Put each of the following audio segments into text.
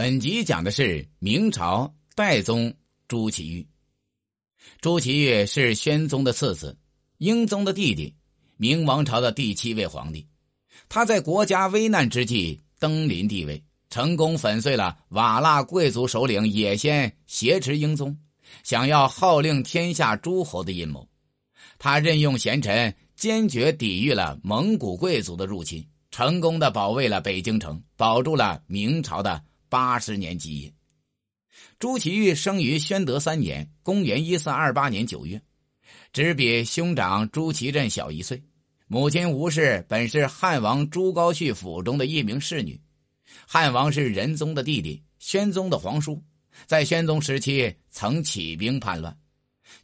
本集讲的是明朝代宗朱祁钰。朱祁钰是宣宗的次子，英宗的弟弟，明王朝的第七位皇帝。他在国家危难之际登临帝位，成功粉碎了瓦剌贵族首领也先挟持英宗，想要号令天下诸侯的阴谋。他任用贤臣，坚决抵御了蒙古贵族的入侵，成功的保卫了北京城，保住了明朝的。八十年基业。朱祁钰生于宣德三年（公元一四二八年九月），只比兄长朱祁镇小一岁。母亲吴氏本是汉王朱高煦府中的一名侍女。汉王是仁宗的弟弟，宣宗的皇叔，在宣宗时期曾起兵叛乱，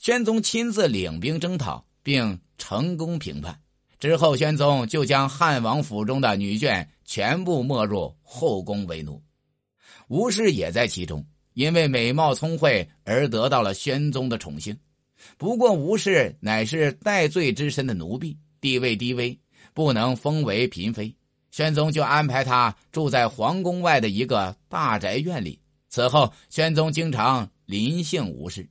宣宗亲自领兵征讨，并成功平叛。之后，宣宗就将汉王府中的女眷全部没入后宫为奴。吴氏也在其中，因为美貌聪慧而得到了宣宗的宠幸。不过，吴氏乃是戴罪之身的奴婢，地位低微，不能封为嫔妃。宣宗就安排她住在皇宫外的一个大宅院里。此后，宣宗经常临幸吴氏。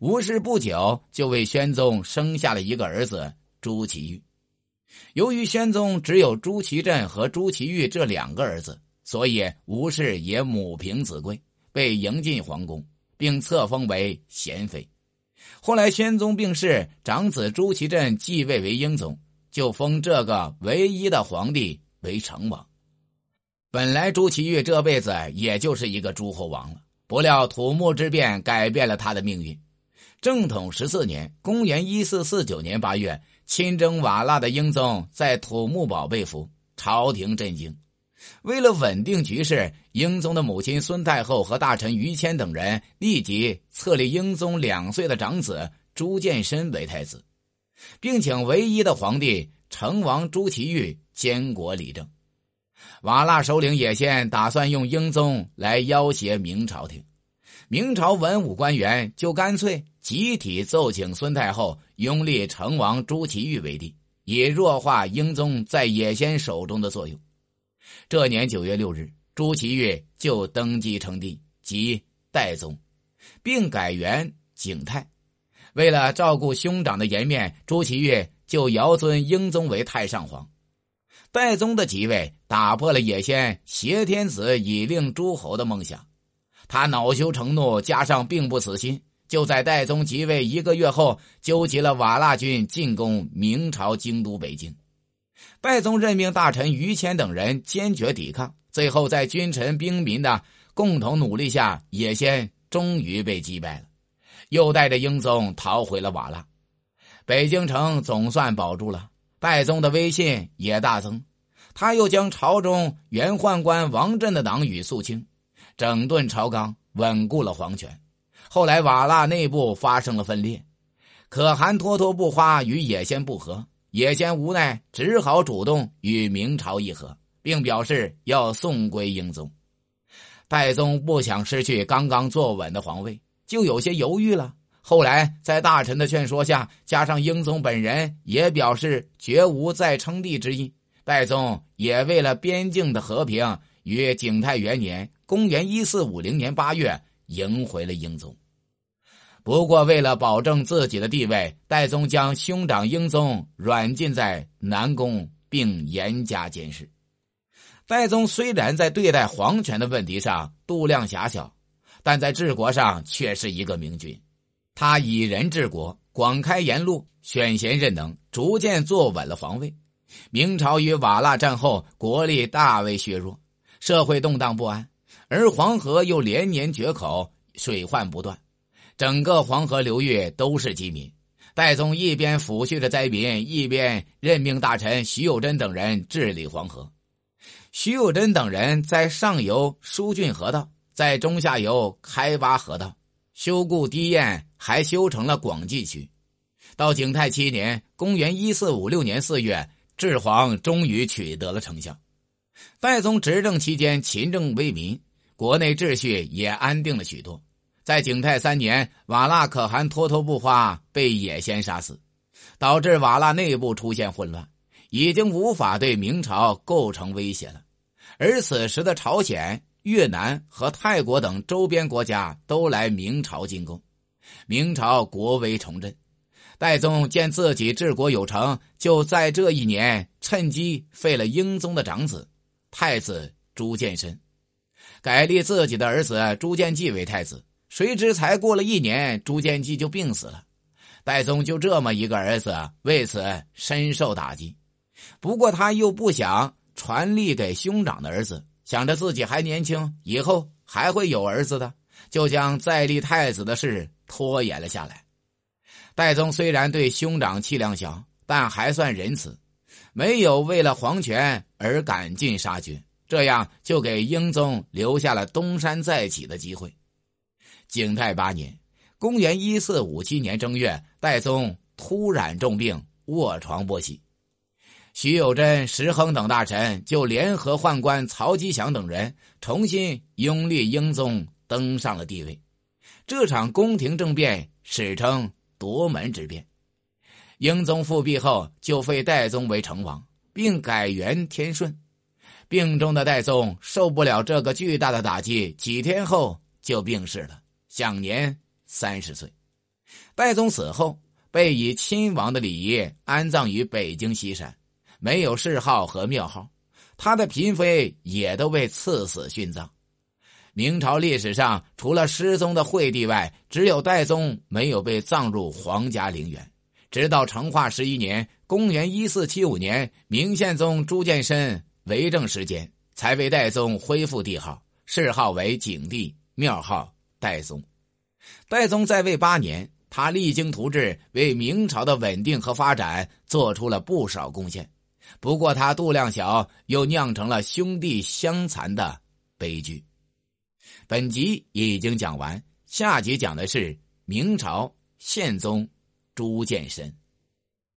吴氏不久就为宣宗生下了一个儿子朱祁钰。由于宣宗只有朱祁镇和朱祁钰这两个儿子。所以吴氏也母凭子贵，被迎进皇宫，并册封为贤妃。后来宣宗病逝，长子朱祁镇继位为英宗，就封这个唯一的皇帝为成王。本来朱祁钰这辈子也就是一个诸侯王了，不料土木之变改变了他的命运。正统十四年（公元一四四九年八月），亲征瓦剌的英宗在土木堡被俘，朝廷震惊。为了稳定局势，英宗的母亲孙太后和大臣于谦等人立即册立英宗两岁的长子朱见深为太子，并请唯一的皇帝成王朱祁钰监国理政。瓦剌首领也先打算用英宗来要挟明朝廷，明朝文武官员就干脆集体奏请孙太后拥立成王朱祁钰为帝，以弱化英宗在也先手中的作用。这年九月六日，朱祁钰就登基称帝，即代宗，并改元景泰。为了照顾兄长的颜面，朱祁钰就遥尊英宗为太上皇。代宗的即位，打破了野先挟天子以令诸侯的梦想。他恼羞成怒，加上并不死心，就在代宗即位一个月后，纠集了瓦剌军进攻明朝京都北京。拜宗任命大臣于谦等人坚决抵抗，最后在君臣兵民的共同努力下，也先终于被击败了，又带着英宗逃回了瓦剌，北京城总算保住了。拜宗的威信也大增，他又将朝中原宦官王振的党羽肃清，整顿朝纲，稳固了皇权。后来瓦剌内部发生了分裂，可汗脱脱不花与也先不和。也先无奈，只好主动与明朝议和，并表示要送归英宗。戴宗不想失去刚刚坐稳的皇位，就有些犹豫了。后来在大臣的劝说下，加上英宗本人也表示绝无再称帝之意，戴宗也为了边境的和平，于景泰元年（公元一四五零年八月）迎回了英宗。不过，为了保证自己的地位，戴宗将兄长英宗软禁在南宫，并严加监视。戴宗虽然在对待皇权的问题上度量狭小，但在治国上却是一个明君。他以人治国，广开言路，选贤任能，逐渐坐稳了皇位。明朝与瓦剌战后，国力大为削弱，社会动荡不安，而黄河又连年决口，水患不断。整个黄河流域都是饥民，戴宗一边抚恤着灾民，一边任命大臣徐有贞等人治理黄河。徐有贞等人在上游疏浚河道，在中下游开挖河道，修固堤堰，还修成了广济渠。到景泰七年（公元一四五六年四月），治黄终于取得了成效。戴宗执政期间，勤政为民，国内秩序也安定了许多。在景泰三年，瓦剌可汗脱脱不花被也先杀死，导致瓦剌内部出现混乱，已经无法对明朝构成威胁了。而此时的朝鲜越南和泰国等周边国家都来明朝进贡，明朝国威重振。戴宗见自己治国有成，就在这一年趁机废了英宗的长子太子朱见深，改立自己的儿子朱见济为太子。谁知才过了一年，朱见济就病死了。戴宗就这么一个儿子，为此深受打击。不过他又不想传立给兄长的儿子。想着自己还年轻，以后还会有儿子的，就将再立太子的事拖延了下来。戴宗虽然对兄长气量小，但还算仁慈，没有为了皇权而赶尽杀绝，这样就给英宗留下了东山再起的机会。景泰八年（公元一四五七年正月），戴宗突然重病，卧床不起。徐有贞、石亨等大臣就联合宦官曹吉祥等人，重新拥立英宗登上了帝位。这场宫廷政变史称夺门之变。英宗复辟后，就废戴宗为成王，并改元天顺。病中的戴宗受不了这个巨大的打击，几天后就病逝了，享年三十岁。戴宗死后，被以亲王的礼仪安葬于北京西山。没有谥号和庙号，他的嫔妃也都被赐死殉葬。明朝历史上，除了失踪的惠帝外，只有戴宗没有被葬入皇家陵园。直到成化十一年（公元一四七五年），明宪宗朱见深为政时间，才为戴宗恢复帝号，谥号为景帝，庙号戴宗。戴宗在位八年，他励精图治，为明朝的稳定和发展做出了不少贡献。不过他度量小，又酿成了兄弟相残的悲剧。本集已经讲完，下集讲的是明朝宪宗朱见深。